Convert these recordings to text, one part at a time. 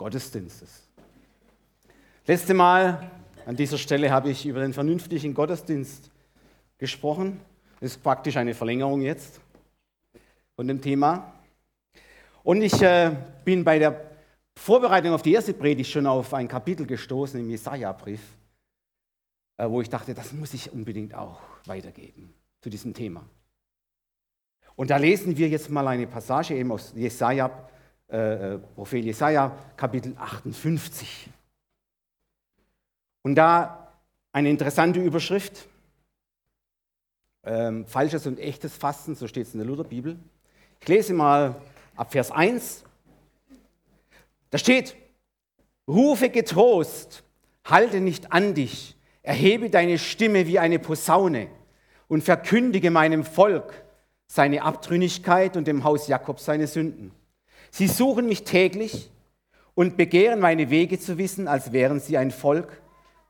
Gottesdienstes. Letzte Mal an dieser Stelle habe ich über den vernünftigen Gottesdienst gesprochen. Das ist praktisch eine Verlängerung jetzt von dem Thema. Und ich äh, bin bei der Vorbereitung auf die erste Predigt schon auf ein Kapitel gestoßen im Jesaja-Brief, äh, wo ich dachte, das muss ich unbedingt auch weitergeben zu diesem Thema. Und da lesen wir jetzt mal eine Passage eben aus Jesaja, äh, äh Prophet Jesaja, Kapitel 58. Und da eine interessante Überschrift, ähm, falsches und echtes Fasten, so steht es in der Lutherbibel. Ich lese mal ab Vers 1. Da steht, rufe getrost, halte nicht an dich, erhebe deine Stimme wie eine Posaune und verkündige meinem Volk seine Abtrünnigkeit und dem Haus Jakob seine Sünden. Sie suchen mich täglich und begehren meine Wege zu wissen, als wären sie ein Volk,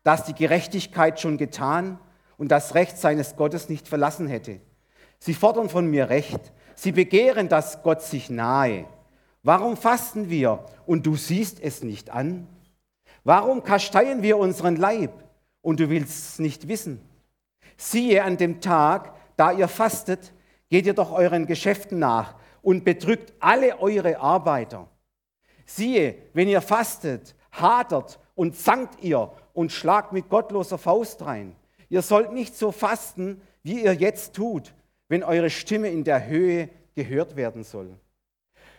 das die Gerechtigkeit schon getan und das Recht seines Gottes nicht verlassen hätte. Sie fordern von mir Recht. Sie begehren, dass Gott sich nahe. Warum fasten wir und du siehst es nicht an? Warum kasteien wir unseren Leib und du willst es nicht wissen? Siehe, an dem Tag, da ihr fastet, geht ihr doch euren Geschäften nach und bedrückt alle eure Arbeiter. Siehe, wenn ihr fastet, hadert und zankt ihr und schlagt mit gottloser Faust rein. Ihr sollt nicht so fasten, wie ihr jetzt tut, wenn eure Stimme in der Höhe gehört werden soll.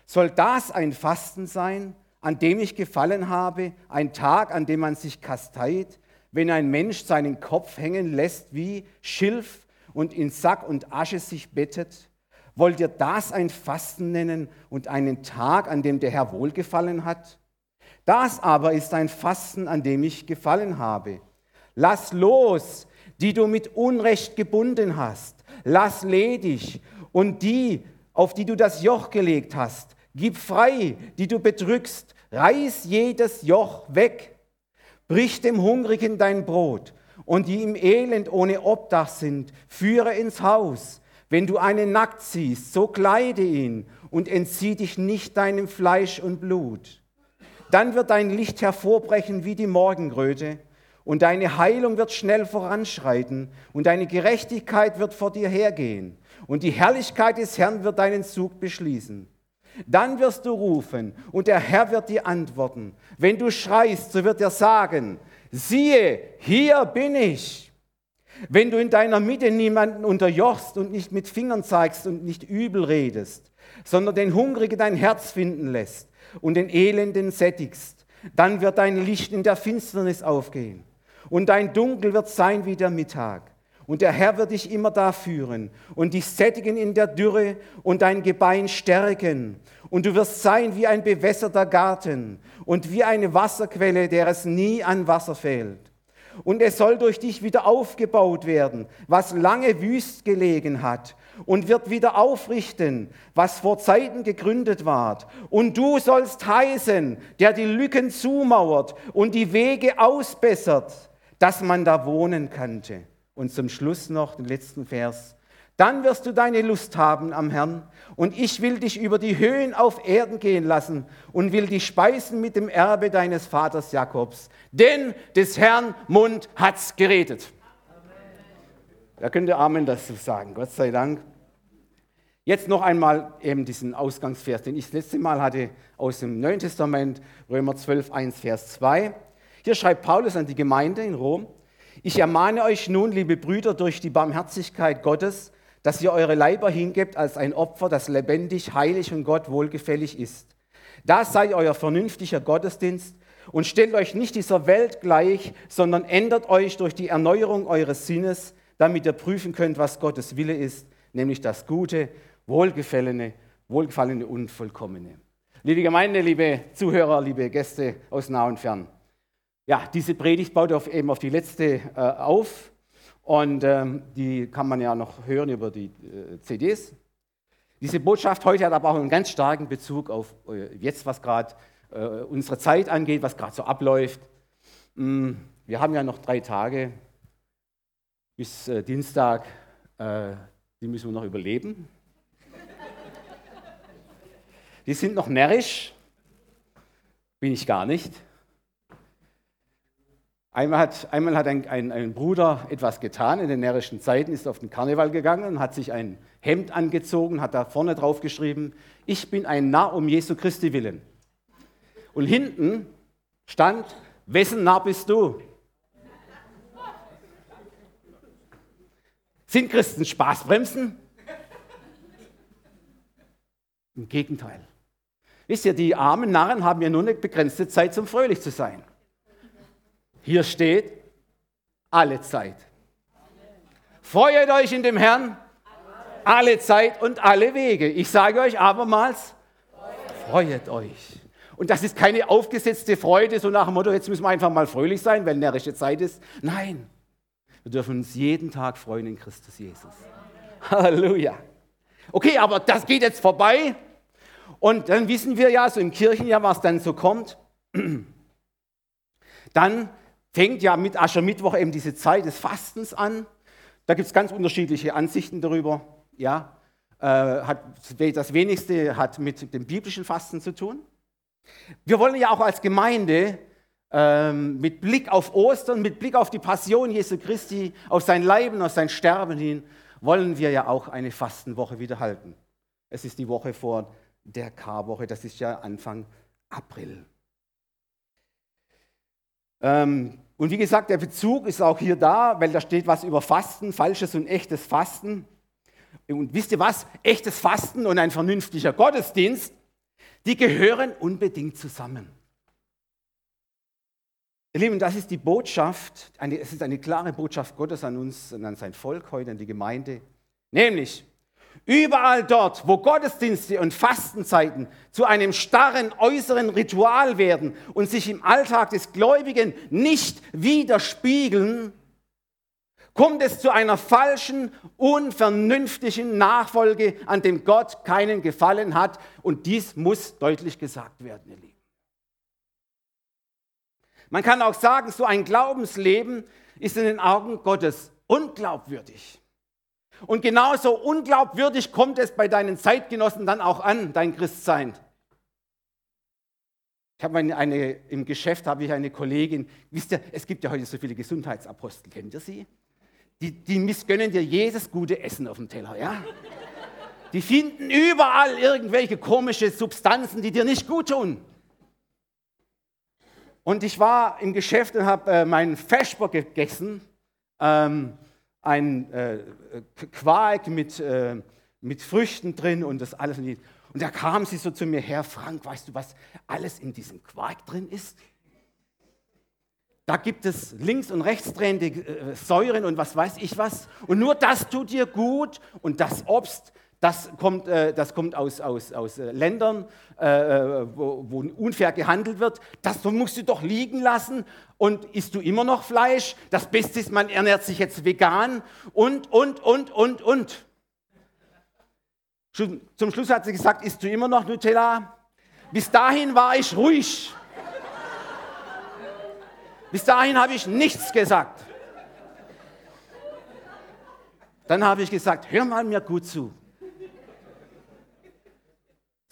Soll das ein Fasten sein, an dem ich gefallen habe, ein Tag, an dem man sich kasteit, wenn ein Mensch seinen Kopf hängen lässt wie Schilf und in Sack und Asche sich bettet? Wollt ihr das ein Fasten nennen und einen Tag, an dem der Herr wohlgefallen hat? Das aber ist ein Fasten, an dem ich gefallen habe. Lass los, die du mit Unrecht gebunden hast. Lass ledig und die, auf die du das Joch gelegt hast. Gib frei, die du bedrückst. Reiß jedes Joch weg. Brich dem Hungrigen dein Brot und die im Elend ohne Obdach sind, führe ins Haus. Wenn du einen nackt siehst, so kleide ihn und entzieh dich nicht deinem Fleisch und Blut. Dann wird dein Licht hervorbrechen wie die Morgenröte und deine Heilung wird schnell voranschreiten und deine Gerechtigkeit wird vor dir hergehen und die Herrlichkeit des Herrn wird deinen Zug beschließen. Dann wirst du rufen und der Herr wird dir antworten. Wenn du schreist, so wird er sagen, siehe, hier bin ich. Wenn du in deiner Mitte niemanden unterjochst und nicht mit Fingern zeigst und nicht übel redest, sondern den Hungrigen dein Herz finden lässt und den Elenden sättigst, dann wird dein Licht in der Finsternis aufgehen und dein Dunkel wird sein wie der Mittag. Und der Herr wird dich immer da führen und dich sättigen in der Dürre und dein Gebein stärken. Und du wirst sein wie ein bewässerter Garten und wie eine Wasserquelle, der es nie an Wasser fehlt und es soll durch dich wieder aufgebaut werden, was lange wüst gelegen hat und wird wieder aufrichten, was vor Zeiten gegründet ward. Und du sollst heißen, der die Lücken zumauert und die Wege ausbessert, dass man da wohnen könnte. Und zum Schluss noch den letzten Vers. Dann wirst du deine Lust haben am Herrn und ich will dich über die Höhen auf Erden gehen lassen und will dich speisen mit dem Erbe deines Vaters Jakobs. Denn des Herrn Mund hat's geredet. Da könnte Amen dazu sagen, Gott sei Dank. Jetzt noch einmal eben diesen Ausgangsvers, den ich das letzte Mal hatte aus dem Neuen Testament, Römer 12, 1, Vers 2. Hier schreibt Paulus an die Gemeinde in Rom, ich ermahne euch nun, liebe Brüder, durch die Barmherzigkeit Gottes, dass ihr eure Leiber hingebt als ein Opfer, das lebendig, heilig und Gott wohlgefällig ist. Das sei euer vernünftiger Gottesdienst und stellt euch nicht dieser Welt gleich, sondern ändert euch durch die Erneuerung eures Sinnes, damit ihr prüfen könnt, was Gottes Wille ist, nämlich das Gute, Wohlgefallene, Wohlgefallene und Vollkommene. Liebe Gemeinde, liebe Zuhörer, liebe Gäste aus nah und fern. Ja, diese Predigt baut auf, eben auf die letzte äh, auf. Und ähm, die kann man ja noch hören über die äh, CDs. Diese Botschaft heute hat aber auch einen ganz starken Bezug auf äh, jetzt, was gerade äh, unsere Zeit angeht, was gerade so abläuft. Mm, wir haben ja noch drei Tage bis äh, Dienstag, äh, die müssen wir noch überleben. Die sind noch närrisch. Bin ich gar nicht. Einmal hat, einmal hat ein, ein, ein, Bruder etwas getan in den närrischen Zeiten, ist auf den Karneval gegangen und hat sich ein Hemd angezogen, hat da vorne drauf geschrieben, ich bin ein Narr um Jesu Christi willen. Und hinten stand, wessen Narr bist du? Sind Christen Spaßbremsen? Im Gegenteil. Wisst ihr, die armen Narren haben ja nur eine begrenzte Zeit zum fröhlich zu sein. Hier steht, alle Zeit. Freut euch in dem Herrn, alle Zeit und alle Wege. Ich sage euch abermals, freut euch. Und das ist keine aufgesetzte Freude, so nach dem Motto, jetzt müssen wir einfach mal fröhlich sein, weil närrische Zeit ist. Nein, wir dürfen uns jeden Tag freuen in Christus Jesus. Halleluja. Okay, aber das geht jetzt vorbei. Und dann wissen wir ja, so im Kirchenjahr, was dann so kommt. Dann fängt ja mit Aschermittwoch eben diese Zeit des Fastens an. Da gibt es ganz unterschiedliche Ansichten darüber. Ja, äh, hat, das wenigste hat mit dem biblischen Fasten zu tun. Wir wollen ja auch als Gemeinde ähm, mit Blick auf Ostern, mit Blick auf die Passion Jesu Christi, auf sein Leiden, auf sein Sterben hin, wollen wir ja auch eine Fastenwoche wieder halten. Es ist die Woche vor der Karwoche, das ist ja Anfang April. Ähm, und wie gesagt, der Bezug ist auch hier da, weil da steht was über Fasten, falsches und echtes Fasten. Und wisst ihr was? Echtes Fasten und ein vernünftiger Gottesdienst, die gehören unbedingt zusammen. Ihr Lieben, das ist die Botschaft, eine, es ist eine klare Botschaft Gottes an uns und an sein Volk heute, an die Gemeinde. Nämlich, Überall dort, wo Gottesdienste und Fastenzeiten zu einem starren äußeren Ritual werden und sich im Alltag des Gläubigen nicht widerspiegeln, kommt es zu einer falschen, unvernünftigen Nachfolge, an dem Gott keinen Gefallen hat. Und dies muss deutlich gesagt werden, ihr Lieben. Man kann auch sagen, so ein Glaubensleben ist in den Augen Gottes unglaubwürdig. Und genauso unglaubwürdig kommt es bei deinen Zeitgenossen dann auch an, dein Christsein. Ich habe eine, eine, im Geschäft habe ich eine Kollegin, wisst ihr, es gibt ja heute so viele Gesundheitsapostel, kennt ihr sie? Die, die missgönnen dir jedes gute Essen auf dem Teller, ja? Die finden überall irgendwelche komische Substanzen, die dir nicht gut tun. Und ich war im Geschäft und habe äh, meinen Vesper gegessen. Ähm, ein äh, Quark mit, äh, mit Früchten drin und das alles. Und da kam sie so zu mir her, Frank, weißt du, was alles in diesem Quark drin ist? Da gibt es links und rechts drehende äh, Säuren und was weiß ich was. Und nur das tut dir gut und das Obst, das kommt, äh, das kommt aus, aus, aus äh, Ländern, äh, wo, wo, unfair gehandelt wird. Das musst du doch liegen lassen. Und isst du immer noch Fleisch? Das Beste ist, man ernährt sich jetzt vegan und, und, und, und, und. Zum Schluss hat sie gesagt, isst du immer noch Nutella? Bis dahin war ich ruhig. Bis dahin habe ich nichts gesagt. Dann habe ich gesagt, hör mal mir gut zu.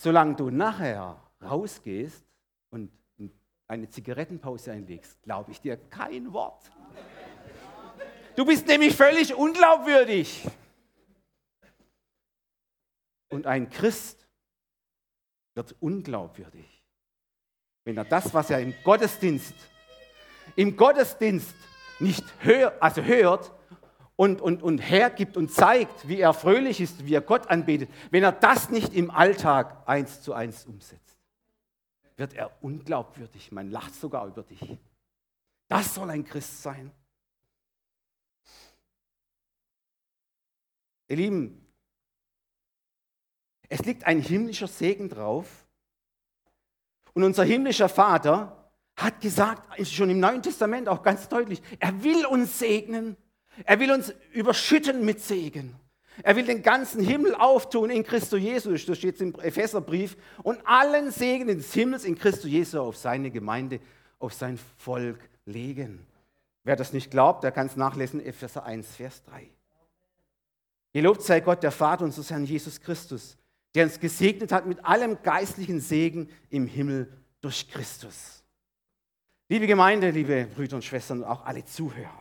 Solange du nachher rausgehst und eine Zigarettenpause einlegst, glaube ich dir kein Wort. Du bist nämlich völlig unglaubwürdig. Und ein Christ wird unglaubwürdig, wenn er das, was er im Gottesdienst, im Gottesdienst nicht hör, also hört, und, und, und hergibt und zeigt, wie er fröhlich ist, wie er Gott anbetet, wenn er das nicht im Alltag eins zu eins umsetzt, wird er unglaubwürdig. Man lacht sogar über dich. Das soll ein Christ sein. Ihr Lieben, es liegt ein himmlischer Segen drauf. Und unser himmlischer Vater hat gesagt, schon im Neuen Testament auch ganz deutlich, er will uns segnen er will uns überschütten mit Segen. Er will den ganzen Himmel auftun in Christus Jesus, das steht im Epheserbrief, und allen Segen des Himmels in Christus Jesus auf seine Gemeinde, auf sein Volk legen. Wer das nicht glaubt, der kann es nachlesen, Epheser 1, Vers 3. Gelobt sei Gott, der Vater unseres Herrn Jesus Christus, der uns gesegnet hat mit allem geistlichen Segen im Himmel durch Christus. Liebe Gemeinde, liebe Brüder und Schwestern und auch alle Zuhörer.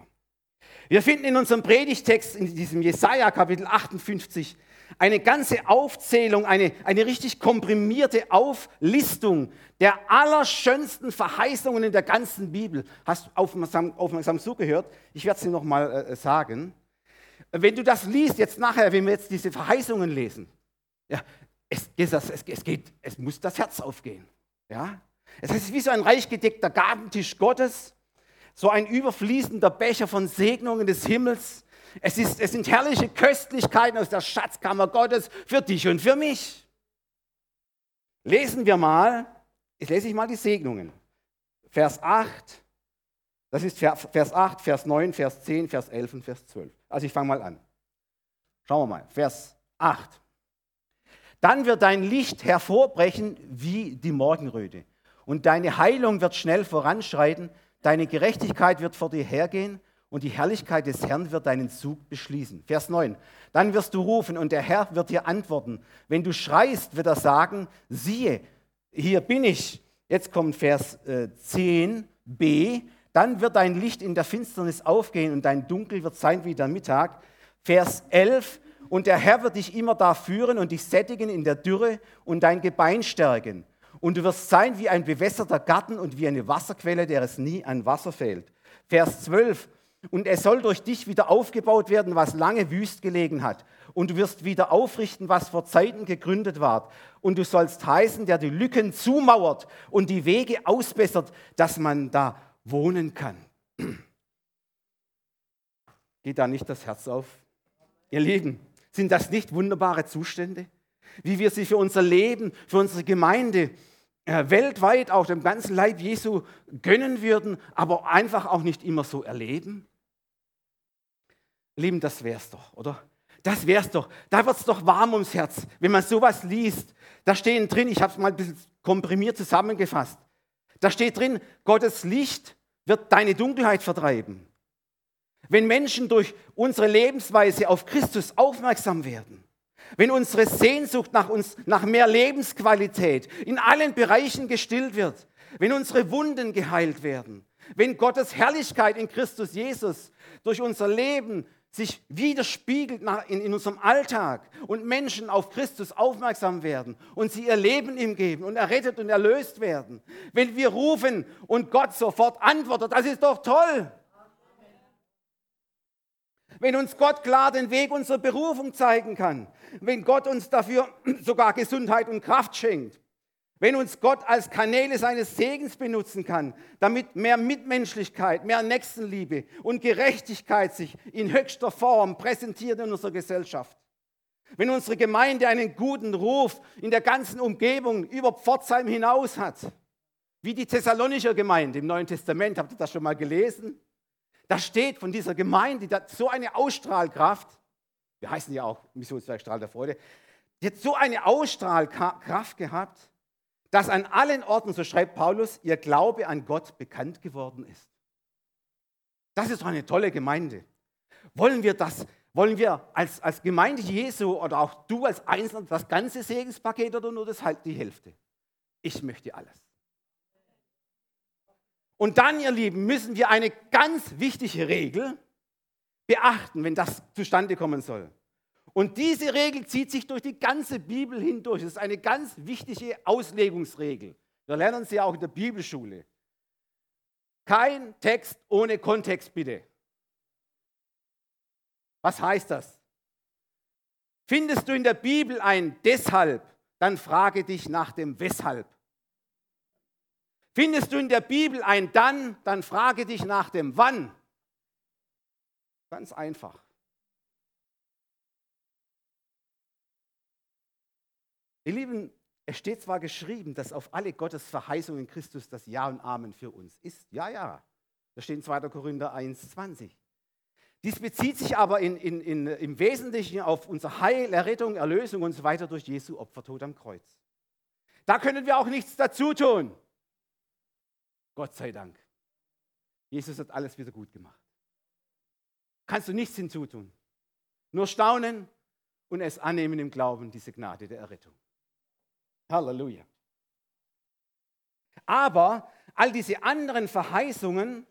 Wir finden in unserem Predigtext, in diesem Jesaja Kapitel 58, eine ganze Aufzählung, eine, eine richtig komprimierte Auflistung der allerschönsten Verheißungen in der ganzen Bibel. Hast du aufmerksam, aufmerksam zugehört? Ich werde es dir nochmal äh, sagen. Wenn du das liest, jetzt nachher, wenn wir jetzt diese Verheißungen lesen, ja, es, es, es, geht, es muss das Herz aufgehen. Ja? Es ist wie so ein reich gedeckter Gabentisch Gottes, so ein überfließender Becher von Segnungen des Himmels. Es, ist, es sind herrliche Köstlichkeiten aus der Schatzkammer Gottes für dich und für mich. Lesen wir mal, jetzt lese ich mal die Segnungen. Vers 8, das ist Vers 8, Vers 9, Vers 10, Vers 11 und Vers 12. Also ich fange mal an. Schauen wir mal, Vers 8. Dann wird dein Licht hervorbrechen wie die Morgenröte und deine Heilung wird schnell voranschreiten, deine Gerechtigkeit wird vor dir hergehen und die Herrlichkeit des Herrn wird deinen Zug beschließen. Vers 9. Dann wirst du rufen und der Herr wird dir antworten. Wenn du schreist, wird er sagen, siehe, hier bin ich. Jetzt kommt Vers äh, 10b. Dann wird dein Licht in der Finsternis aufgehen und dein Dunkel wird sein wie der Mittag. Vers 11. Und der Herr wird dich immer da führen und dich sättigen in der Dürre und dein Gebein stärken. Und du wirst sein wie ein bewässerter Garten und wie eine Wasserquelle, der es nie an Wasser fehlt. Vers 12. Und es soll durch dich wieder aufgebaut werden, was lange wüst gelegen hat. Und du wirst wieder aufrichten, was vor Zeiten gegründet ward. Und du sollst heißen, der die Lücken zumauert und die Wege ausbessert, dass man da wohnen kann. Geht da nicht das Herz auf? Ihr Lieben, sind das nicht wunderbare Zustände? Wie wir sie für unser Leben, für unsere Gemeinde, äh, weltweit auch dem ganzen Leib Jesu gönnen würden, aber einfach auch nicht immer so erleben? Lieben, das wär's doch, oder? Das wär's doch. Da wird's doch warm ums Herz, wenn man sowas liest. Da stehen drin, ich habe es mal ein bisschen komprimiert zusammengefasst. Da steht drin, Gottes Licht wird deine Dunkelheit vertreiben. Wenn Menschen durch unsere Lebensweise auf Christus aufmerksam werden, wenn unsere Sehnsucht nach, uns, nach mehr Lebensqualität in allen Bereichen gestillt wird, wenn unsere Wunden geheilt werden, wenn Gottes Herrlichkeit in Christus Jesus durch unser Leben sich widerspiegelt in, in unserem Alltag und Menschen auf Christus aufmerksam werden und sie ihr Leben ihm geben und errettet und erlöst werden. Wenn wir rufen und Gott sofort antwortet, das ist doch toll. Wenn uns Gott klar den Weg unserer Berufung zeigen kann, wenn Gott uns dafür sogar Gesundheit und Kraft schenkt, wenn uns Gott als Kanäle seines Segens benutzen kann, damit mehr Mitmenschlichkeit, mehr Nächstenliebe und Gerechtigkeit sich in höchster Form präsentiert in unserer Gesellschaft. Wenn unsere Gemeinde einen guten Ruf in der ganzen Umgebung über Pforzheim hinaus hat, wie die Thessalonischer Gemeinde im Neuen Testament, habt ihr das schon mal gelesen? Da steht von dieser Gemeinde, die hat so eine Ausstrahlkraft, wir heißen ja auch Missionswerk Strahl der Freude, die hat so eine Ausstrahlkraft gehabt, dass an allen Orten, so schreibt Paulus, ihr Glaube an Gott bekannt geworden ist. Das ist doch eine tolle Gemeinde. Wollen wir das, wollen wir als, als Gemeinde Jesu oder auch du als Einzelner das ganze Segenspaket oder nur das halt die Hälfte? Ich möchte alles. Und dann, ihr Lieben, müssen wir eine ganz wichtige Regel beachten, wenn das zustande kommen soll. Und diese Regel zieht sich durch die ganze Bibel hindurch. Das ist eine ganz wichtige Auslegungsregel. Wir lernen sie auch in der Bibelschule. Kein Text ohne Kontext, bitte. Was heißt das? Findest du in der Bibel ein deshalb, dann frage dich nach dem weshalb. Findest du in der Bibel ein dann, dann frage dich nach dem wann. Ganz einfach. Ihr Lieben, es steht zwar geschrieben, dass auf alle Gottes Verheißungen Christus das Ja und Amen für uns ist. Ja, ja. Das steht in 2. Korinther 1, 20. Dies bezieht sich aber in, in, in, im Wesentlichen auf unser Heil, Errettung, Erlösung und so weiter durch Jesu Opfertod am Kreuz. Da können wir auch nichts dazu tun. Gott sei Dank. Jesus hat alles wieder gut gemacht. Kannst du nichts hinzutun. Nur staunen und es annehmen im Glauben, diese Gnade der Errettung. Halleluja. Aber all diese anderen Verheißungen,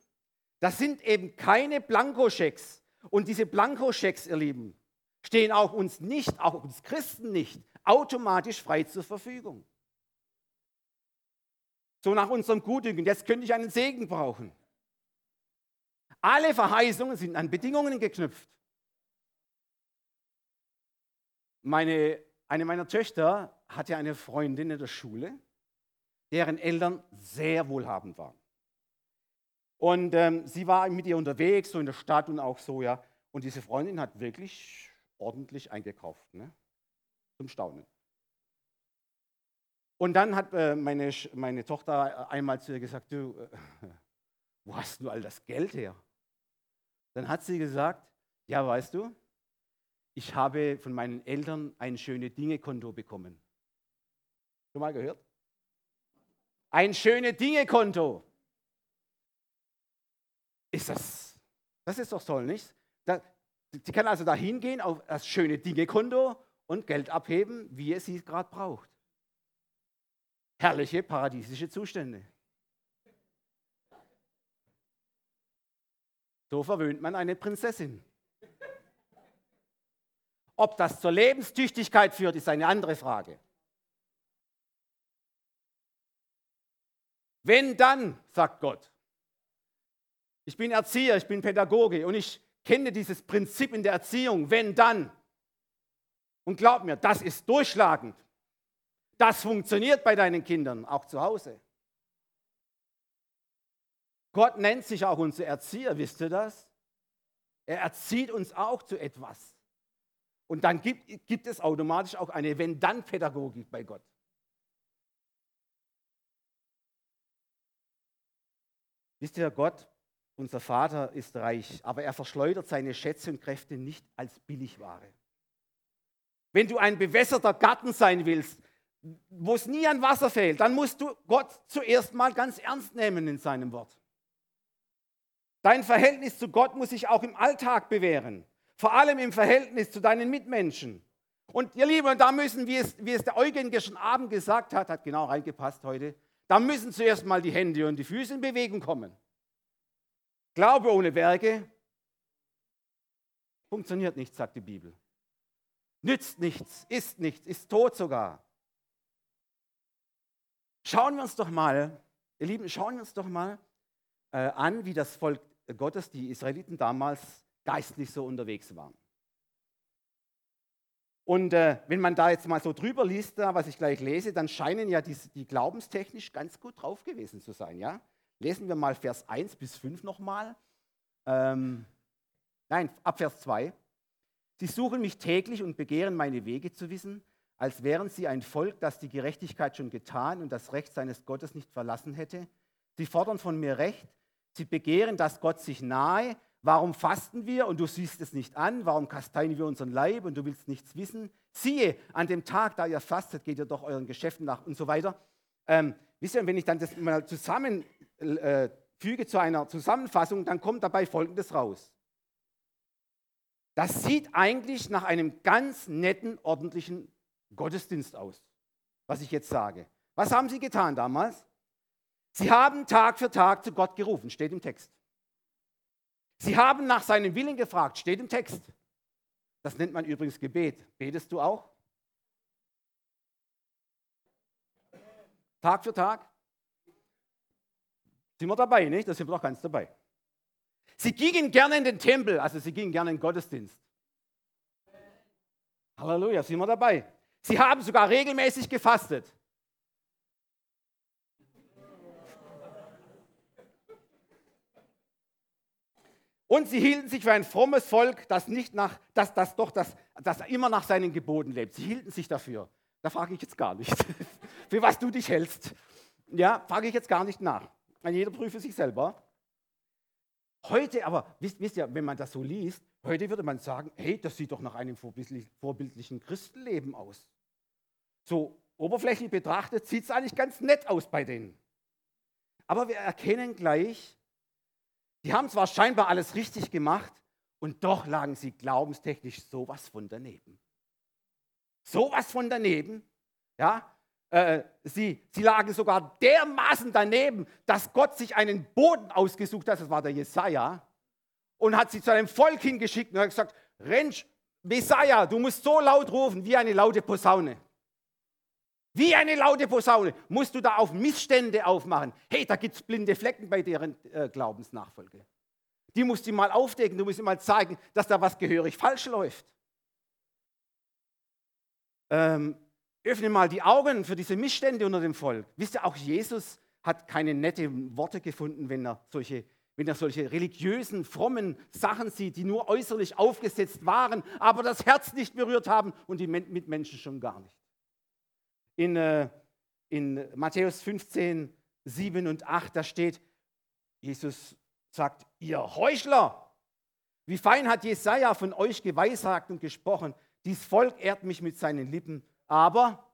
das sind eben keine Blankoschecks. Und diese Blankoschecks, ihr Lieben, stehen auch uns nicht, auch uns Christen nicht, automatisch frei zur Verfügung. So nach unserem Gutdünken, jetzt könnte ich einen Segen brauchen. Alle Verheißungen sind an Bedingungen geknüpft. Meine, eine meiner Töchter hatte eine Freundin in der Schule, deren Eltern sehr wohlhabend waren. Und ähm, sie war mit ihr unterwegs, so in der Stadt und auch so, ja. Und diese Freundin hat wirklich ordentlich eingekauft, ne? zum Staunen. Und dann hat äh, meine, meine Tochter einmal zu ihr gesagt, du, äh, wo hast du all das Geld her? Dann hat sie gesagt, ja, weißt du, ich habe von meinen Eltern ein schöne Dinge-Konto bekommen. Schon mal gehört? Ein schöne Dinge-Konto. Ist das, das ist doch toll, nicht? Da, sie kann also da hingehen auf das schöne Dinge-Konto und Geld abheben, wie es sie gerade braucht. Herrliche paradiesische Zustände. So verwöhnt man eine Prinzessin. Ob das zur Lebenstüchtigkeit führt, ist eine andere Frage. Wenn dann, sagt Gott, ich bin Erzieher, ich bin Pädagoge und ich kenne dieses Prinzip in der Erziehung, wenn dann. Und glaub mir, das ist durchschlagend. Das funktioniert bei deinen Kindern, auch zu Hause. Gott nennt sich auch unser Erzieher, wisst ihr das? Er erzieht uns auch zu etwas. Und dann gibt, gibt es automatisch auch eine Wenn-Dann-Pädagogik bei Gott. Wisst ihr, Gott, unser Vater ist reich, aber er verschleudert seine Schätze und Kräfte nicht als Billigware. Wenn du ein bewässerter Garten sein willst, wo es nie an Wasser fehlt, dann musst du Gott zuerst mal ganz ernst nehmen in seinem Wort. Dein Verhältnis zu Gott muss sich auch im Alltag bewähren, vor allem im Verhältnis zu deinen Mitmenschen. Und ihr Lieben, da müssen, wie es, wie es der Eugen gestern Abend gesagt hat, hat genau reingepasst heute, da müssen zuerst mal die Hände und die Füße in Bewegung kommen. Glaube ohne Werke funktioniert nicht, sagt die Bibel. Nützt nichts, ist nichts, ist tot sogar. Schauen wir uns doch mal, ihr Lieben, schauen wir uns doch mal äh, an, wie das Volk Gottes, die Israeliten damals geistlich so unterwegs waren. Und äh, wenn man da jetzt mal so drüber liest, da, was ich gleich lese, dann scheinen ja die, die glaubenstechnisch ganz gut drauf gewesen zu sein. Ja? Lesen wir mal Vers 1 bis 5 nochmal. Ähm, nein, ab Vers 2. Sie suchen mich täglich und begehren meine Wege zu wissen, als wären sie ein Volk, das die Gerechtigkeit schon getan und das Recht seines Gottes nicht verlassen hätte. Sie fordern von mir Recht, sie begehren, dass Gott sich nahe. Warum fasten wir und du siehst es nicht an? Warum kasteien wir unseren Leib und du willst nichts wissen? Siehe, an dem Tag, da ihr fastet, geht ihr doch euren Geschäften nach und so weiter. Ähm, wisst ihr, wenn ich dann das mal zusammenfüge äh, zu einer Zusammenfassung, dann kommt dabei Folgendes raus. Das sieht eigentlich nach einem ganz netten, ordentlichen Gottesdienst aus, was ich jetzt sage. Was haben sie getan damals? Sie haben Tag für Tag zu Gott gerufen, steht im Text. Sie haben nach seinem Willen gefragt, steht im Text. Das nennt man übrigens Gebet. Betest du auch? Tag für Tag? Sind wir dabei, nicht? Da sind wir doch ganz dabei. Sie gingen gerne in den Tempel, also sie gingen gerne in den Gottesdienst. Halleluja, sind wir dabei. Sie haben sogar regelmäßig gefastet. Und sie hielten sich für ein frommes Volk, das, nicht nach, das, das doch das, das immer nach seinen Geboten lebt. Sie hielten sich dafür. Da frage ich jetzt gar nicht, für was du dich hältst. Ja, frage ich jetzt gar nicht nach. Jeder prüfe sich selber. Heute aber, wisst, wisst ihr, wenn man das so liest, heute würde man sagen, hey, das sieht doch nach einem vorbildlichen Christenleben aus. So oberflächlich betrachtet sieht es eigentlich ganz nett aus bei denen. Aber wir erkennen gleich, die haben zwar scheinbar alles richtig gemacht und doch lagen sie glaubenstechnisch sowas von daneben. Sowas von daneben. Ja, äh, sie, sie lagen sogar dermaßen daneben, dass Gott sich einen Boden ausgesucht hat, das war der Jesaja, und hat sie zu einem Volk hingeschickt und hat gesagt: Rensch, Messiah, du musst so laut rufen wie eine laute Posaune. Wie eine laute Posaune musst du da auf Missstände aufmachen. Hey, da gibt es blinde Flecken bei deren äh, Glaubensnachfolge. Die musst du mal aufdecken, du musst ihm mal zeigen, dass da was gehörig falsch läuft. Ähm, öffne mal die Augen für diese Missstände unter dem Volk. Wisst ihr, auch Jesus hat keine netten Worte gefunden, wenn er solche wenn er solche religiösen, frommen Sachen sieht, die nur äußerlich aufgesetzt waren, aber das Herz nicht berührt haben und die Mitmenschen schon gar nicht. In, äh, in Matthäus 15, 7 und 8, da steht, Jesus sagt, ihr Heuchler, wie fein hat Jesaja von euch geweissagt und gesprochen, dies Volk ehrt mich mit seinen Lippen, aber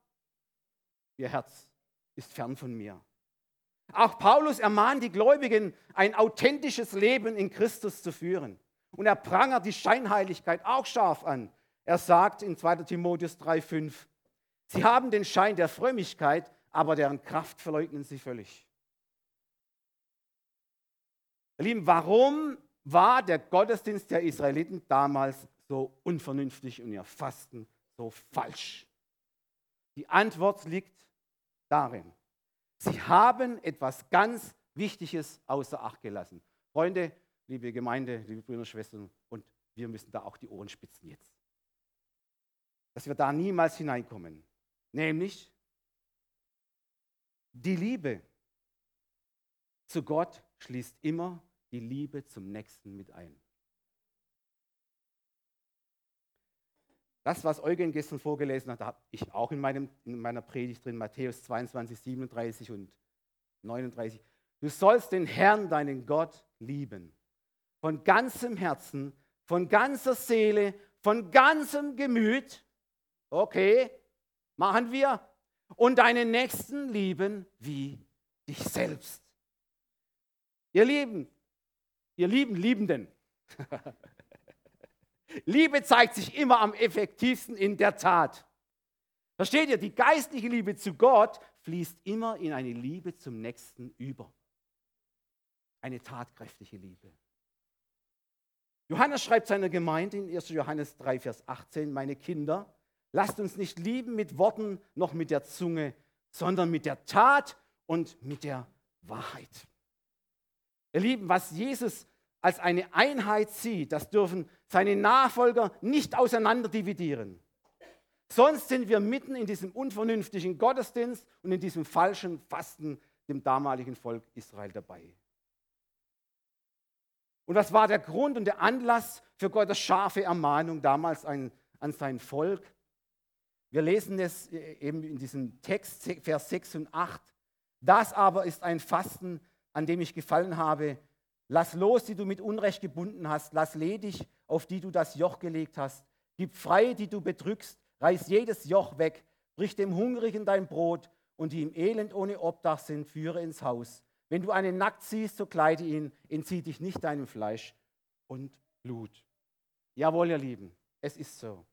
ihr Herz ist fern von mir. Auch Paulus ermahnt die Gläubigen, ein authentisches Leben in Christus zu führen. Und er prangert die Scheinheiligkeit auch scharf an. Er sagt in 2 Timotheus 3,5, sie haben den Schein der Frömmigkeit, aber deren Kraft verleugnen sie völlig. Lieben, warum war der Gottesdienst der Israeliten damals so unvernünftig und ihr Fasten so falsch? Die Antwort liegt darin, Sie haben etwas ganz Wichtiges außer Acht gelassen. Freunde, liebe Gemeinde, liebe Brüder und Schwestern, und wir müssen da auch die Ohren spitzen jetzt. Dass wir da niemals hineinkommen. Nämlich die Liebe zu Gott schließt immer die Liebe zum Nächsten mit ein. Das, was Eugen gestern vorgelesen hat, habe ich auch in, meinem, in meiner Predigt drin, Matthäus 22, 37 und 39. Du sollst den Herrn, deinen Gott, lieben. Von ganzem Herzen, von ganzer Seele, von ganzem Gemüt. Okay, machen wir. Und deinen Nächsten lieben wie dich selbst. Ihr Lieben, ihr lieben Liebenden. Liebe zeigt sich immer am effektivsten in der Tat. Versteht ihr? Die geistliche Liebe zu Gott fließt immer in eine Liebe zum Nächsten über. Eine tatkräftige Liebe. Johannes schreibt seiner Gemeinde in 1. Johannes 3, Vers 18, meine Kinder, lasst uns nicht lieben mit Worten noch mit der Zunge, sondern mit der Tat und mit der Wahrheit. Ihr Lieben, was Jesus als eine Einheit sieht, das dürfen seine Nachfolger nicht auseinander dividieren. Sonst sind wir mitten in diesem unvernünftigen Gottesdienst und in diesem falschen Fasten dem damaligen Volk Israel dabei. Und was war der Grund und der Anlass für Gottes scharfe Ermahnung damals an, an sein Volk? Wir lesen es eben in diesem Text, Vers 6 und 8. Das aber ist ein Fasten, an dem ich gefallen habe, Lass los, die du mit Unrecht gebunden hast. Lass ledig, auf die du das Joch gelegt hast. Gib frei, die du bedrückst. Reiß jedes Joch weg. Brich dem Hungrigen dein Brot und die im Elend ohne Obdach sind, führe ins Haus. Wenn du einen nackt siehst, so kleide ihn, entzieh dich nicht deinem Fleisch und Blut. Jawohl, ihr Lieben, es ist so.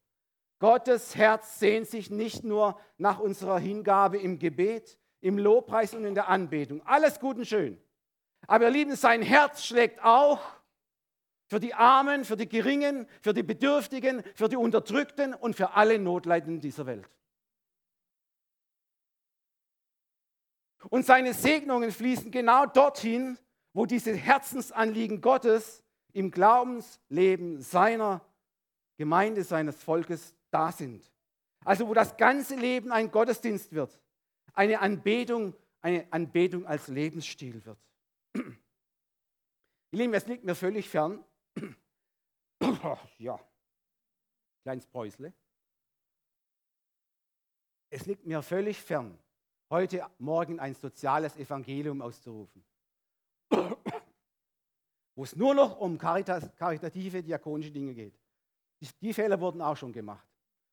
Gottes Herz sehnt sich nicht nur nach unserer Hingabe im Gebet, im Lobpreis und in der Anbetung. Alles gut und schön. Aber ihr Lieben, sein Herz schlägt auch für die Armen, für die Geringen, für die Bedürftigen, für die Unterdrückten und für alle Notleidenden dieser Welt. Und seine Segnungen fließen genau dorthin, wo diese Herzensanliegen Gottes im Glaubensleben seiner Gemeinde, seines Volkes da sind. Also wo das ganze Leben ein Gottesdienst wird, eine Anbetung, eine Anbetung als Lebensstil wird. Ihr Lieben, es liegt mir völlig fern. ja, kleines Päusle. Es liegt mir völlig fern, heute Morgen ein soziales Evangelium auszurufen, wo es nur noch um karitative, diakonische Dinge geht. Die Fehler wurden auch schon gemacht.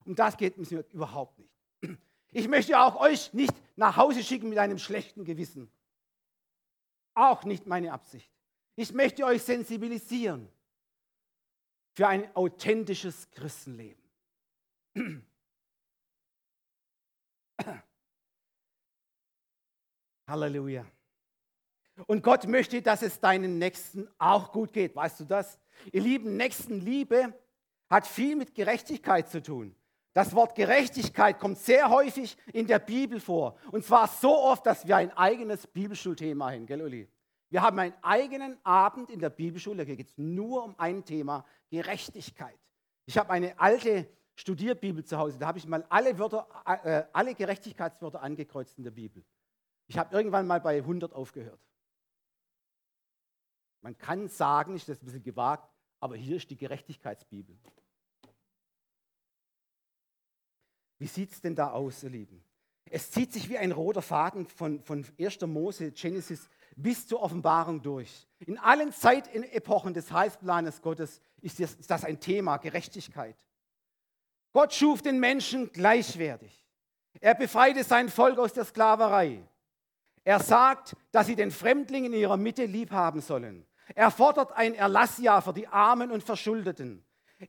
Um das geht mir überhaupt nicht. Ich möchte auch euch nicht nach Hause schicken mit einem schlechten Gewissen. Auch nicht meine Absicht. Ich möchte euch sensibilisieren für ein authentisches Christenleben. Halleluja. Und Gott möchte, dass es deinen Nächsten auch gut geht. Weißt du das? Ihr lieben Nächstenliebe hat viel mit Gerechtigkeit zu tun. Das Wort Gerechtigkeit kommt sehr häufig in der Bibel vor. Und zwar so oft, dass wir ein eigenes Bibelschulthema haben, gell, Uli? Wir haben einen eigenen Abend in der Bibelschule, da geht es nur um ein Thema, Gerechtigkeit. Ich habe eine alte Studierbibel zu Hause, da habe ich mal alle, Wörter, äh, alle Gerechtigkeitswörter angekreuzt in der Bibel. Ich habe irgendwann mal bei 100 aufgehört. Man kann sagen, ich das ein bisschen gewagt, aber hier ist die Gerechtigkeitsbibel. Wie sieht es denn da aus, ihr Lieben? Es zieht sich wie ein roter Faden von, von 1. Mose, Genesis bis zur Offenbarung durch. In allen Zeitepochen des Heilsplanes Gottes ist das, ist das ein Thema, Gerechtigkeit. Gott schuf den Menschen gleichwertig. Er befreite sein Volk aus der Sklaverei. Er sagt, dass sie den Fremdling in ihrer Mitte lieb haben sollen. Er fordert ein Erlassjahr für die Armen und Verschuldeten.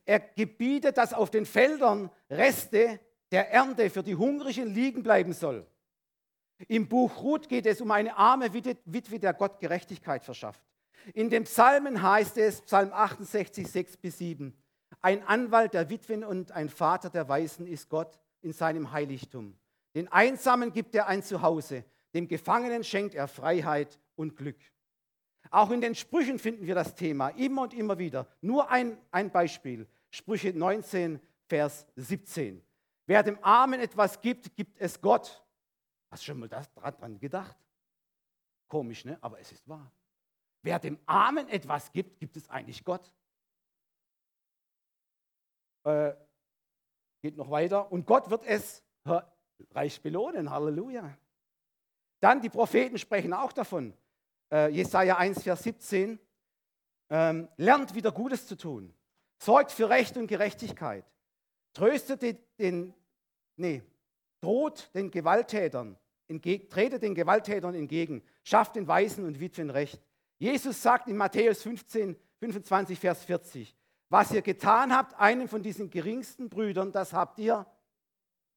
Er gebietet, dass auf den Feldern Reste der Ernte für die Hungrigen liegen bleiben soll. Im Buch Ruth geht es um eine arme Witwe, der Gott Gerechtigkeit verschafft. In den Psalmen heißt es, Psalm 68, 6 bis 7, ein Anwalt der Witwen und ein Vater der Weisen ist Gott in seinem Heiligtum. Den Einsamen gibt er ein Zuhause, dem Gefangenen schenkt er Freiheit und Glück. Auch in den Sprüchen finden wir das Thema immer und immer wieder. Nur ein, ein Beispiel. Sprüche 19, Vers 17. Wer dem Armen etwas gibt, gibt es Gott. Hast du schon mal daran gedacht? Komisch, ne? Aber es ist wahr. Wer dem Armen etwas gibt, gibt es eigentlich Gott. Äh, geht noch weiter. Und Gott wird es reich belohnen. Halleluja. Dann die Propheten sprechen auch davon. Äh, Jesaja 1, Vers 17. Ähm, lernt wieder Gutes zu tun. Sorgt für Recht und Gerechtigkeit. Tröstet den, den nee, droht den Gewalttätern, entgegen, tretet den Gewalttätern entgegen, schafft den Weisen und Witwen Recht. Jesus sagt in Matthäus 15, 25, Vers 40, was ihr getan habt, einem von diesen geringsten Brüdern, das habt ihr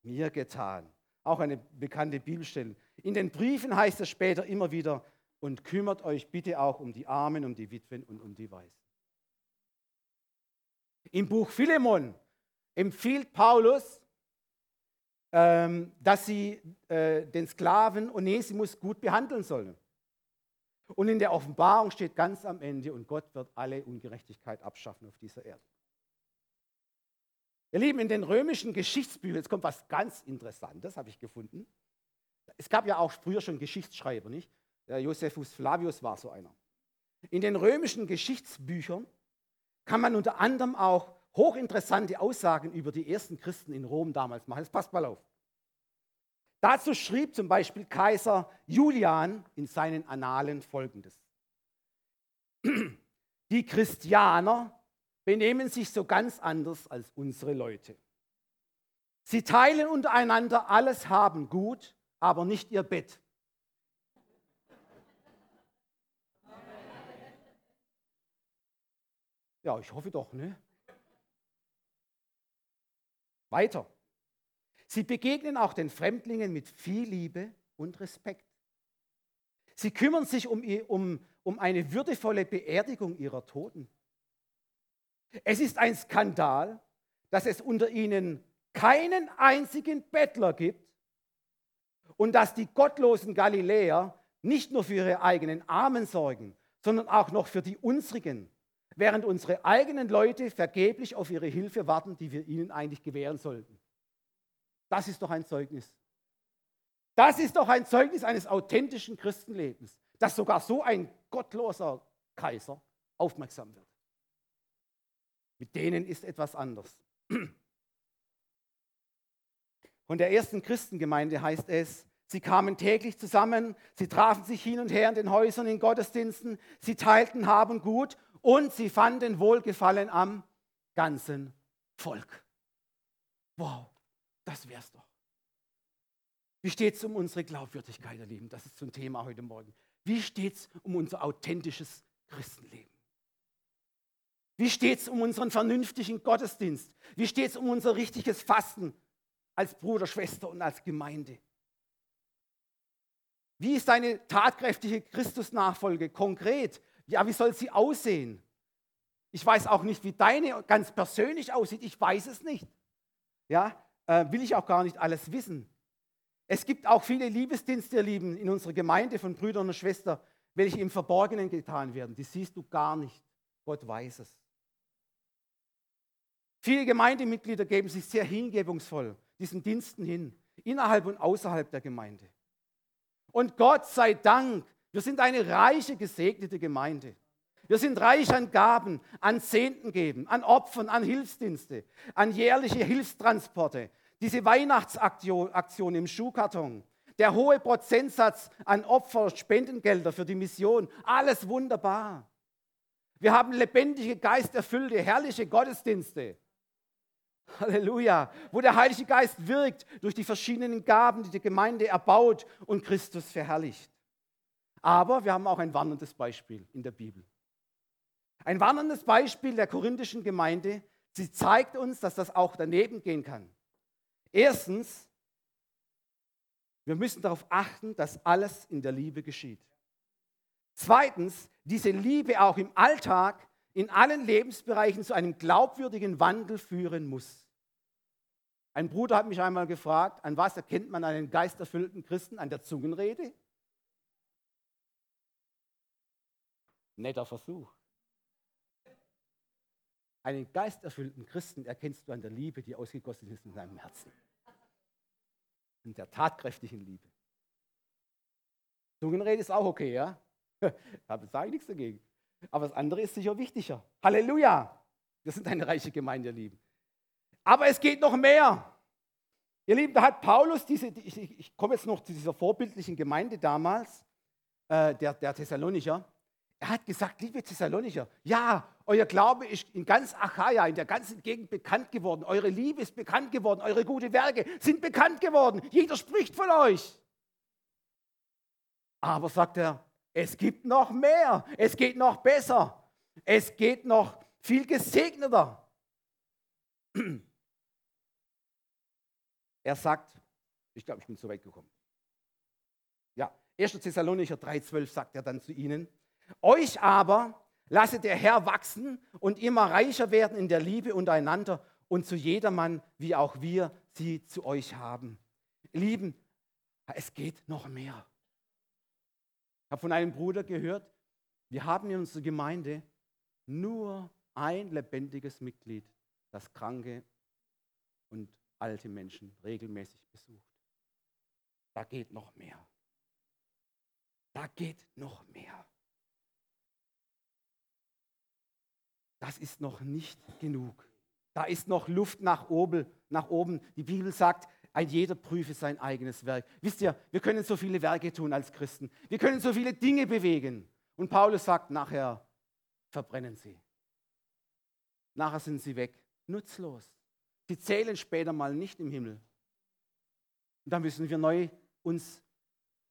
mir getan. Auch eine bekannte Bibelstelle. In den Briefen heißt es später immer wieder, und kümmert euch bitte auch um die Armen, um die Witwen und um die Weisen. Im Buch Philemon empfiehlt Paulus, dass sie äh, den Sklaven Onesimus gut behandeln sollen. Und in der Offenbarung steht ganz am Ende, und Gott wird alle Ungerechtigkeit abschaffen auf dieser Erde. Ihr Lieben, in den römischen Geschichtsbüchern, jetzt kommt was ganz Interessantes, habe ich gefunden. Es gab ja auch früher schon Geschichtsschreiber, nicht? Der Josephus Flavius war so einer. In den römischen Geschichtsbüchern kann man unter anderem auch hochinteressante Aussagen über die ersten Christen in Rom damals machen. Jetzt passt mal auf. Dazu schrieb zum Beispiel Kaiser Julian in seinen Annalen folgendes. Die Christianer benehmen sich so ganz anders als unsere Leute. Sie teilen untereinander alles Haben gut, aber nicht ihr Bett. Ja, ich hoffe doch, ne? Weiter. Sie begegnen auch den Fremdlingen mit viel Liebe und Respekt. Sie kümmern sich um, um, um eine würdevolle Beerdigung ihrer Toten. Es ist ein Skandal, dass es unter ihnen keinen einzigen Bettler gibt und dass die gottlosen Galiläer nicht nur für ihre eigenen Armen sorgen, sondern auch noch für die unsrigen während unsere eigenen Leute vergeblich auf ihre Hilfe warten, die wir ihnen eigentlich gewähren sollten. Das ist doch ein Zeugnis. Das ist doch ein Zeugnis eines authentischen Christenlebens, dass sogar so ein gottloser Kaiser aufmerksam wird. Mit denen ist etwas anders. Von der ersten Christengemeinde heißt es, sie kamen täglich zusammen, sie trafen sich hin und her in den Häusern, in Gottesdiensten, sie teilten Hab und Gut und sie fanden Wohlgefallen am ganzen Volk. Wow, das wär's doch. Wie steht es um unsere Glaubwürdigkeit, ihr Lieben? Das ist zum Thema heute Morgen. Wie steht es um unser authentisches Christenleben? Wie steht es um unseren vernünftigen Gottesdienst? Wie steht es um unser richtiges Fasten als Bruder, Schwester und als Gemeinde? Wie ist deine tatkräftige Christusnachfolge konkret? Ja, wie soll sie aussehen? Ich weiß auch nicht, wie deine ganz persönlich aussieht. Ich weiß es nicht. Ja, äh, will ich auch gar nicht alles wissen. Es gibt auch viele Liebesdienste, ihr Lieben, in unserer Gemeinde von Brüdern und Schwestern, welche im Verborgenen getan werden. Die siehst du gar nicht. Gott weiß es. Viele Gemeindemitglieder geben sich sehr hingebungsvoll diesen Diensten hin, innerhalb und außerhalb der Gemeinde. Und Gott sei Dank, wir sind eine reiche, gesegnete Gemeinde. Wir sind reich an Gaben, an Zehnten geben, an Opfern, an Hilfsdienste, an jährliche Hilfstransporte, diese Weihnachtsaktion im Schuhkarton, der hohe Prozentsatz an Opfer, Spendengelder für die Mission, alles wunderbar. Wir haben lebendige, geisterfüllte, herrliche Gottesdienste. Halleluja, wo der Heilige Geist wirkt durch die verschiedenen Gaben, die die Gemeinde erbaut und Christus verherrlicht. Aber wir haben auch ein warnendes Beispiel in der Bibel. Ein warnendes Beispiel der korinthischen Gemeinde. Sie zeigt uns, dass das auch daneben gehen kann. Erstens, wir müssen darauf achten, dass alles in der Liebe geschieht. Zweitens, diese Liebe auch im Alltag, in allen Lebensbereichen zu einem glaubwürdigen Wandel führen muss. Ein Bruder hat mich einmal gefragt, an was erkennt man einen geisterfüllten Christen? An der Zungenrede? Netter Versuch. Einen geisterfüllten Christen erkennst du an der Liebe, die ausgegossen ist in seinem Herzen. In der tatkräftigen Liebe. Zungenrede ist auch okay, ja? Da sage ich nichts dagegen. Aber das andere ist sicher wichtiger. Halleluja! Wir sind eine reiche Gemeinde, ihr Lieben. Aber es geht noch mehr. Ihr Lieben, da hat Paulus diese, ich, ich komme jetzt noch zu dieser vorbildlichen Gemeinde damals, äh, der, der Thessalonicher. Er hat gesagt, liebe Thessalonicher, ja, euer Glaube ist in ganz Achaia, in der ganzen Gegend bekannt geworden. Eure Liebe ist bekannt geworden. Eure guten Werke sind bekannt geworden. Jeder spricht von euch. Aber sagt er, es gibt noch mehr. Es geht noch besser. Es geht noch viel gesegneter. Er sagt, ich glaube, ich bin zu weit gekommen. Ja, 1. Thessalonicher 3,12 sagt er dann zu ihnen, euch aber lasse der Herr wachsen und immer reicher werden in der Liebe untereinander und zu jedermann, wie auch wir sie zu euch haben. Lieben, es geht noch mehr. Ich habe von einem Bruder gehört, wir haben in unserer Gemeinde nur ein lebendiges Mitglied, das kranke und alte Menschen regelmäßig besucht. Da geht noch mehr. Da geht noch mehr. Das ist noch nicht genug. Da ist noch Luft nach oben, nach oben. Die Bibel sagt, ein jeder prüfe sein eigenes Werk. Wisst ihr, wir können so viele Werke tun als Christen. Wir können so viele Dinge bewegen. Und Paulus sagt, nachher verbrennen sie. Nachher sind sie weg. Nutzlos. Sie zählen später mal nicht im Himmel. Und da müssen wir neu uns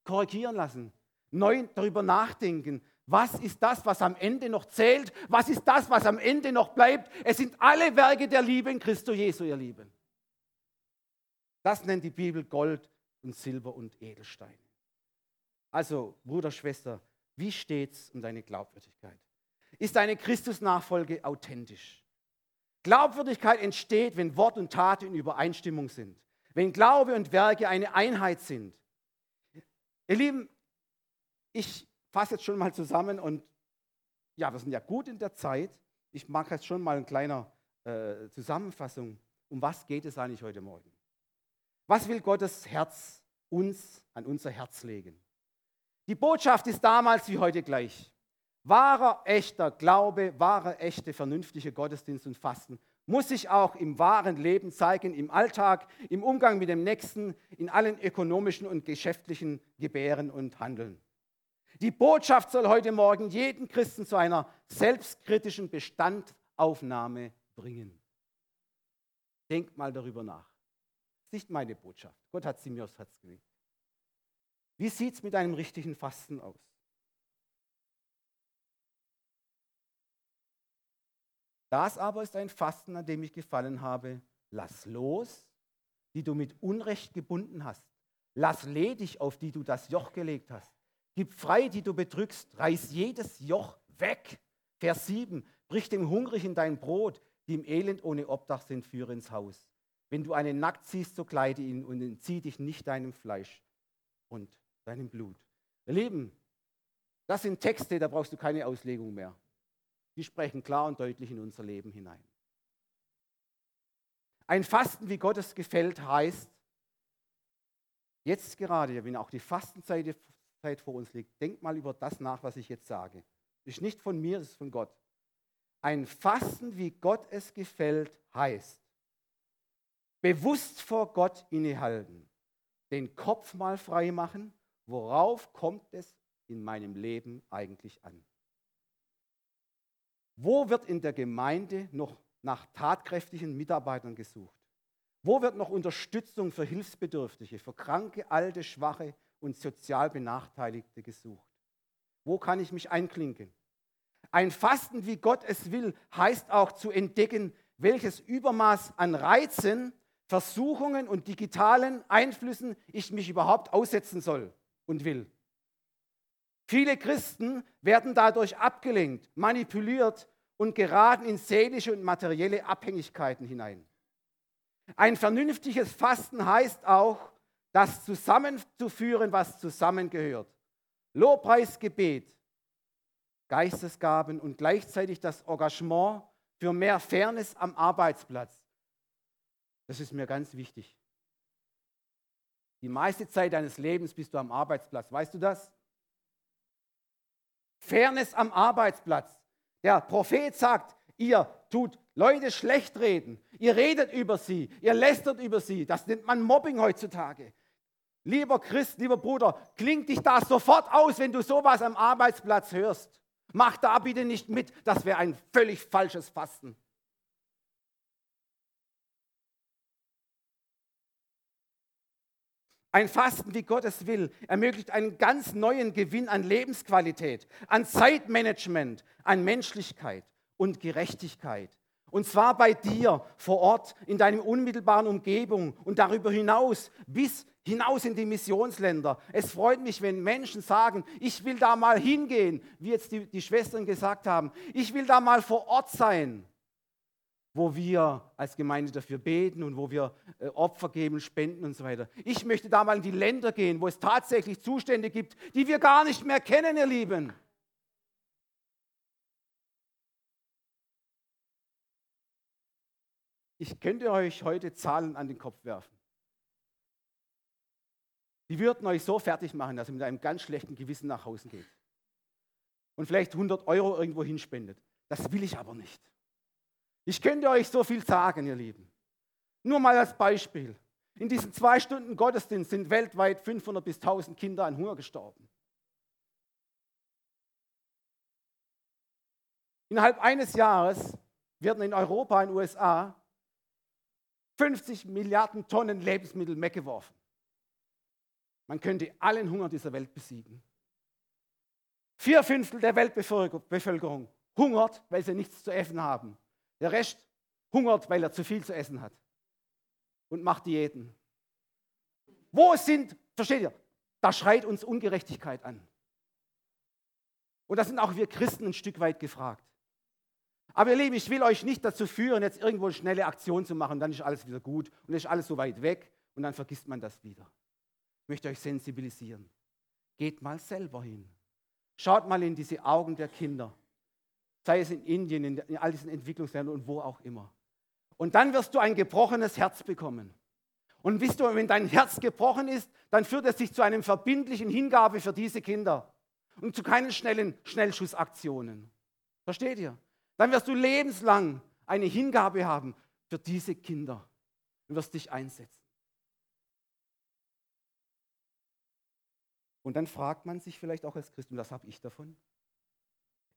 korrigieren lassen, neu darüber nachdenken, was ist das, was am Ende noch zählt? Was ist das, was am Ende noch bleibt? Es sind alle Werke der Liebe in Christo Jesu, ihr Lieben. Das nennt die Bibel Gold und Silber und Edelsteine. Also, Bruder, Schwester, wie steht's um deine Glaubwürdigkeit? Ist deine Christusnachfolge authentisch? Glaubwürdigkeit entsteht, wenn Wort und Tat in Übereinstimmung sind, wenn Glaube und Werke eine Einheit sind. Ihr Lieben, ich fasse jetzt schon mal zusammen und ja, wir sind ja gut in der Zeit. Ich mache jetzt schon mal eine kleine äh, Zusammenfassung. Um was geht es eigentlich heute Morgen? Was will Gottes Herz uns an unser Herz legen? Die Botschaft ist damals wie heute gleich. Wahrer, echter Glaube, wahrer, echte, vernünftige Gottesdienst und Fasten muss sich auch im wahren Leben zeigen, im Alltag, im Umgang mit dem Nächsten, in allen ökonomischen und geschäftlichen Gebären und Handeln. Die Botschaft soll heute Morgen jeden Christen zu einer selbstkritischen Bestandaufnahme bringen. Denkt mal darüber nach. Das ist nicht meine Botschaft. Gott hat sie mir aufs Herz gelegt. Wie sieht es mit einem richtigen Fasten aus? Das aber ist ein Fasten, an dem ich gefallen habe. Lass los, die du mit Unrecht gebunden hast. Lass ledig, auf die du das Joch gelegt hast. Gib frei, die du bedrückst. Reiß jedes Joch weg. Vers 7. Brich dem Hungrigen dein Brot, die im Elend ohne Obdach sind, führe ins Haus. Wenn du einen nackt siehst, so kleide ihn und entzieh dich nicht deinem Fleisch und deinem Blut. Ihr Lieben, das sind Texte, da brauchst du keine Auslegung mehr. Die sprechen klar und deutlich in unser Leben hinein. Ein Fasten, wie Gott es gefällt, heißt, jetzt gerade, wenn auch die Fastenzeit vor uns liegt, denk mal über das nach, was ich jetzt sage. Ist nicht von mir, ist von Gott. Ein Fasten, wie Gott es gefällt, heißt, bewusst vor Gott innehalten, den Kopf mal frei machen, worauf kommt es in meinem Leben eigentlich an? Wo wird in der Gemeinde noch nach tatkräftigen Mitarbeitern gesucht? Wo wird noch Unterstützung für Hilfsbedürftige, für kranke, alte, schwache und sozial Benachteiligte gesucht? Wo kann ich mich einklinken? Ein Fasten, wie Gott es will, heißt auch zu entdecken, welches Übermaß an Reizen, Versuchungen und digitalen Einflüssen ich mich überhaupt aussetzen soll und will. Viele Christen werden dadurch abgelenkt, manipuliert und geraten in seelische und materielle Abhängigkeiten hinein. Ein vernünftiges Fasten heißt auch, das zusammenzuführen, was zusammengehört. Lobpreisgebet, Geistesgaben und gleichzeitig das Engagement für mehr Fairness am Arbeitsplatz. Das ist mir ganz wichtig. Die meiste Zeit deines Lebens bist du am Arbeitsplatz. Weißt du das? Fairness am Arbeitsplatz. Der Prophet sagt, ihr tut Leute schlecht reden, ihr redet über sie, ihr lästert über sie. Das nennt man Mobbing heutzutage. Lieber Christ, lieber Bruder, klingt dich da sofort aus, wenn du sowas am Arbeitsplatz hörst. Mach da bitte nicht mit, das wäre ein völlig falsches Fasten. Ein Fasten, wie Gott es will, ermöglicht einen ganz neuen Gewinn an Lebensqualität, an Zeitmanagement, an Menschlichkeit und Gerechtigkeit. Und zwar bei dir vor Ort, in deiner unmittelbaren Umgebung und darüber hinaus, bis hinaus in die Missionsländer. Es freut mich, wenn Menschen sagen, ich will da mal hingehen, wie jetzt die, die Schwestern gesagt haben. Ich will da mal vor Ort sein wo wir als Gemeinde dafür beten und wo wir äh, Opfer geben, spenden und so weiter. Ich möchte da mal in die Länder gehen, wo es tatsächlich Zustände gibt, die wir gar nicht mehr kennen, ihr Lieben. Ich könnte euch heute Zahlen an den Kopf werfen. Die würden euch so fertig machen, dass ihr mit einem ganz schlechten Gewissen nach Hause geht. Und vielleicht 100 Euro irgendwo hinspendet. Das will ich aber nicht. Ich könnte euch so viel sagen, ihr Lieben. Nur mal als Beispiel. In diesen zwei Stunden Gottesdienst sind weltweit 500 bis 1000 Kinder an Hunger gestorben. Innerhalb eines Jahres werden in Europa, in den USA 50 Milliarden Tonnen Lebensmittel weggeworfen. Man könnte allen Hunger dieser Welt besiegen. Vier Fünftel der Weltbevölkerung hungert, weil sie nichts zu essen haben. Der Rest hungert, weil er zu viel zu essen hat und macht Diäten. Wo sind, versteht ihr, da schreit uns Ungerechtigkeit an. Und da sind auch wir Christen ein Stück weit gefragt. Aber ihr Lieben, ich will euch nicht dazu führen, jetzt irgendwo eine schnelle Aktion zu machen, dann ist alles wieder gut und ist alles so weit weg und dann vergisst man das wieder. Möchte euch sensibilisieren. Geht mal selber hin. Schaut mal in diese Augen der Kinder sei es in Indien, in, in all diesen Entwicklungsländern und wo auch immer. Und dann wirst du ein gebrochenes Herz bekommen. Und wisst du, wenn dein Herz gebrochen ist, dann führt es sich zu einem verbindlichen Hingabe für diese Kinder und zu keinen schnellen Schnellschussaktionen. Versteht ihr? Dann wirst du lebenslang eine Hingabe haben für diese Kinder und wirst dich einsetzen. Und dann fragt man sich vielleicht auch als Christ, und was habe ich davon?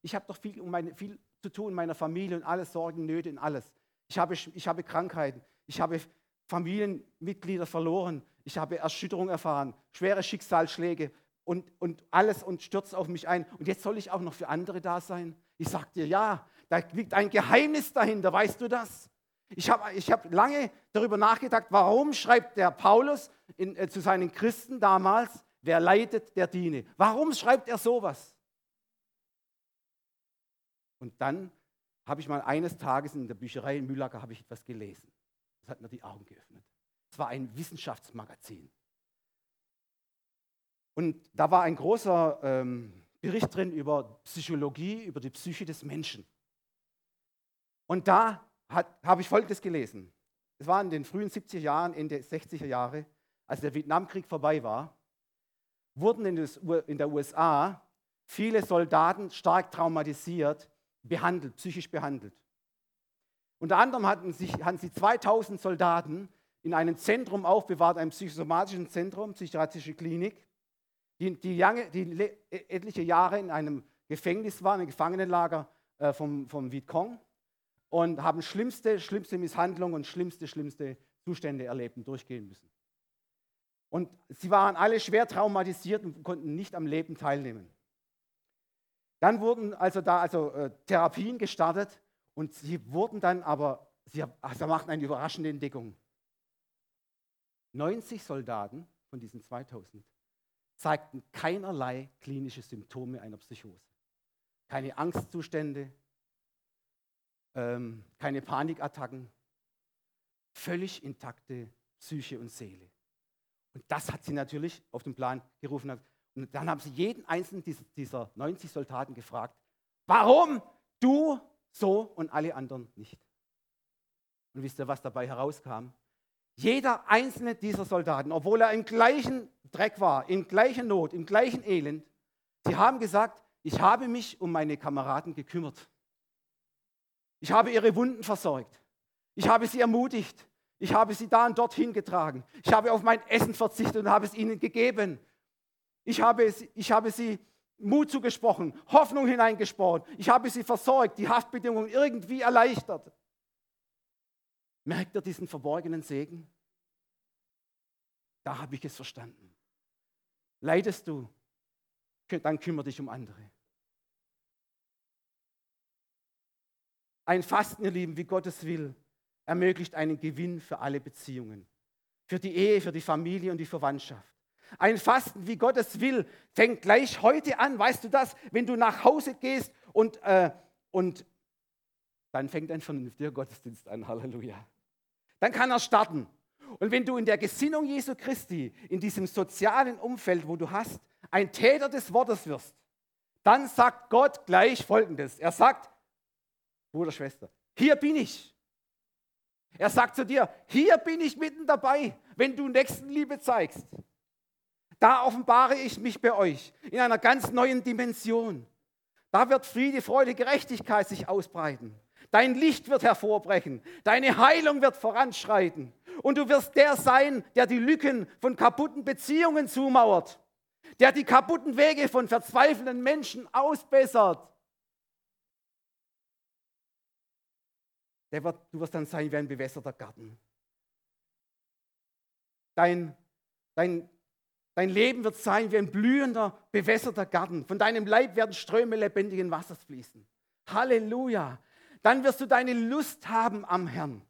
Ich habe doch viel, um meine, viel zu tun in meiner Familie und alles Sorgen, Nöte und alles. Ich habe, ich habe Krankheiten. Ich habe Familienmitglieder verloren. Ich habe Erschütterung erfahren, schwere Schicksalsschläge und, und alles und stürzt auf mich ein. Und jetzt soll ich auch noch für andere da sein? Ich sage dir, ja, da liegt ein Geheimnis dahinter, weißt du das? Ich habe ich hab lange darüber nachgedacht, warum schreibt der Paulus in, äh, zu seinen Christen damals, wer leidet, der diene. Warum schreibt er sowas? Und dann habe ich mal eines Tages in der Bücherei in Mühlacker habe ich etwas gelesen. Das hat mir die Augen geöffnet. Es war ein Wissenschaftsmagazin. Und da war ein großer ähm, Bericht drin über Psychologie, über die Psyche des Menschen. Und da habe ich Folgendes gelesen. Es war in den frühen 70er Jahren, Ende 60er Jahre, als der Vietnamkrieg vorbei war, wurden in, der USA viele Soldaten stark traumatisiert, behandelt, psychisch behandelt. Unter anderem hatten, sich, hatten sie 2000 Soldaten in einem Zentrum aufbewahrt, einem psychosomatischen Zentrum, psychiatrische Klinik, die, die, lange, die etliche Jahre in einem Gefängnis waren, ein Gefangenenlager äh, vom, vom Vietcong und haben schlimmste, schlimmste Misshandlungen und schlimmste, schlimmste Zustände erlebt und durchgehen müssen. Und sie waren alle schwer traumatisiert und konnten nicht am Leben teilnehmen. Dann wurden also da also äh, Therapien gestartet und sie wurden dann aber, sie also machten eine überraschende Entdeckung. 90 Soldaten von diesen 2000 zeigten keinerlei klinische Symptome einer Psychose. Keine Angstzustände, ähm, keine Panikattacken, völlig intakte Psyche und Seele. Und das hat sie natürlich auf den Plan gerufen. Und dann haben sie jeden einzelnen dieser 90 Soldaten gefragt, warum du so und alle anderen nicht? Und wisst ihr, was dabei herauskam? Jeder einzelne dieser Soldaten, obwohl er im gleichen Dreck war, in gleicher Not, im gleichen Elend, sie haben gesagt, ich habe mich um meine Kameraden gekümmert. Ich habe ihre Wunden versorgt. Ich habe sie ermutigt. Ich habe sie da und dorthin getragen. Ich habe auf mein Essen verzichtet und habe es ihnen gegeben. Ich habe, ich habe sie Mut zugesprochen, Hoffnung hineingesprochen. Ich habe sie versorgt, die Haftbedingungen irgendwie erleichtert. Merkt ihr diesen verborgenen Segen? Da habe ich es verstanden. Leidest du, dann kümmere dich um andere. Ein Fasten, ihr Lieben, wie Gott es will, ermöglicht einen Gewinn für alle Beziehungen. Für die Ehe, für die Familie und die Verwandtschaft. Ein Fasten, wie Gott es will, fängt gleich heute an. Weißt du das? Wenn du nach Hause gehst und, äh, und dann fängt ein vernünftiger Gottesdienst an. Halleluja. Dann kann er starten. Und wenn du in der Gesinnung Jesu Christi, in diesem sozialen Umfeld, wo du hast, ein Täter des Wortes wirst, dann sagt Gott gleich Folgendes. Er sagt, Bruder, Schwester, hier bin ich. Er sagt zu dir, hier bin ich mitten dabei, wenn du Nächstenliebe zeigst. Da offenbare ich mich bei euch in einer ganz neuen Dimension. Da wird Friede, Freude, Gerechtigkeit sich ausbreiten. Dein Licht wird hervorbrechen. Deine Heilung wird voranschreiten. Und du wirst der sein, der die Lücken von kaputten Beziehungen zumauert. Der die kaputten Wege von verzweifelnden Menschen ausbessert. Wird, du wirst dann sein wie ein bewässerter Garten. Dein, dein, dein Leben wird sein wie ein blühender, bewässerter Garten. Von deinem Leib werden Ströme lebendigen Wassers fließen. Halleluja. Dann wirst du deine Lust haben am Herrn.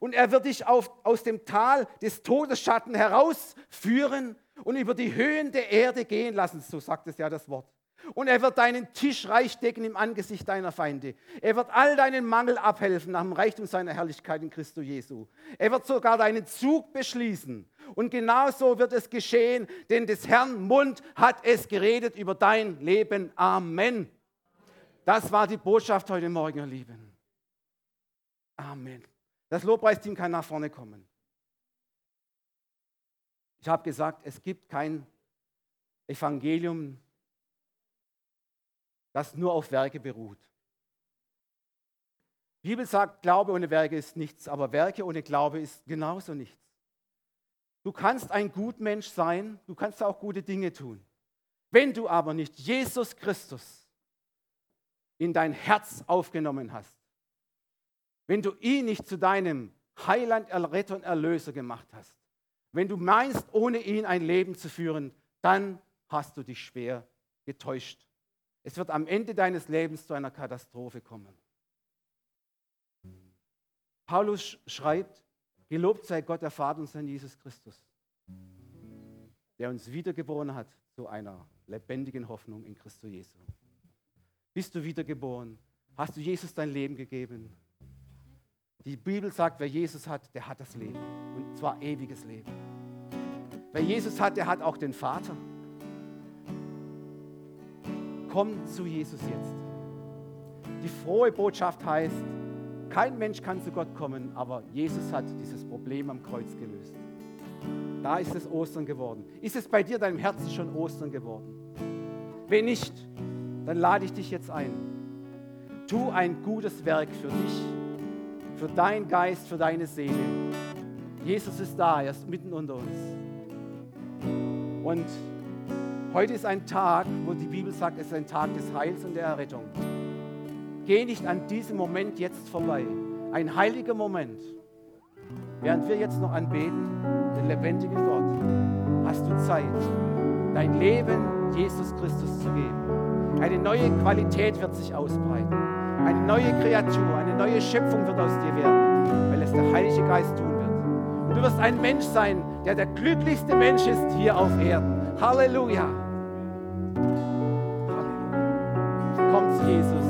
Und er wird dich auf, aus dem Tal des Todesschatten herausführen und über die Höhen der Erde gehen lassen. So sagt es ja das Wort. Und er wird deinen Tisch reich decken im Angesicht deiner Feinde. Er wird all deinen Mangel abhelfen nach dem Reichtum seiner Herrlichkeit in Christus Jesu. Er wird sogar deinen Zug beschließen. Und genauso wird es geschehen, denn des Herrn Mund hat es geredet über dein Leben. Amen. Das war die Botschaft heute Morgen, ihr Lieben. Amen. Das Lobpreisteam kann nach vorne kommen. Ich habe gesagt, es gibt kein Evangelium, das nur auf Werke beruht. Die Bibel sagt, Glaube ohne Werke ist nichts, aber Werke ohne Glaube ist genauso nichts. Du kannst ein Gutmensch sein, du kannst auch gute Dinge tun. Wenn du aber nicht Jesus Christus in dein Herz aufgenommen hast, wenn du ihn nicht zu deinem Heiland, Erretter und Erlöser gemacht hast, wenn du meinst, ohne ihn ein Leben zu führen, dann hast du dich schwer getäuscht. Es wird am Ende deines Lebens zu einer Katastrophe kommen. Paulus schreibt, gelobt sei Gott, der Vater und sein Jesus Christus, der uns wiedergeboren hat zu einer lebendigen Hoffnung in Christus Jesu. Bist du wiedergeboren? Hast du Jesus dein Leben gegeben? Die Bibel sagt, wer Jesus hat, der hat das Leben. Und zwar ewiges Leben. Wer Jesus hat, der hat auch den Vater. Komm zu Jesus jetzt. Die frohe Botschaft heißt, kein Mensch kann zu Gott kommen, aber Jesus hat dieses Problem am Kreuz gelöst. Da ist es Ostern geworden. Ist es bei dir, deinem Herzen schon Ostern geworden? Wenn nicht, dann lade ich dich jetzt ein. Tu ein gutes Werk für dich für deinen Geist, für deine Seele. Jesus ist da, er ist mitten unter uns. Und heute ist ein Tag, wo die Bibel sagt, es ist ein Tag des Heils und der Errettung. Geh nicht an diesem Moment jetzt vorbei. Ein heiliger Moment. Während wir jetzt noch anbeten, den lebendigen Gott, hast du Zeit, dein Leben Jesus Christus zu geben. Eine neue Qualität wird sich ausbreiten. Eine neue Kreatur, eine neue Schöpfung wird aus dir werden, weil es der Heilige Geist tun wird. Und du wirst ein Mensch sein, der der glücklichste Mensch ist hier auf Erden. Halleluja. Jesus.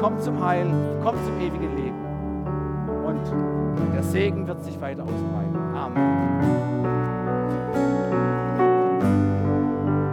Komm zum Heil. Komm zum ewigen Leben. Und der Segen wird sich weiter ausbreiten. Amen.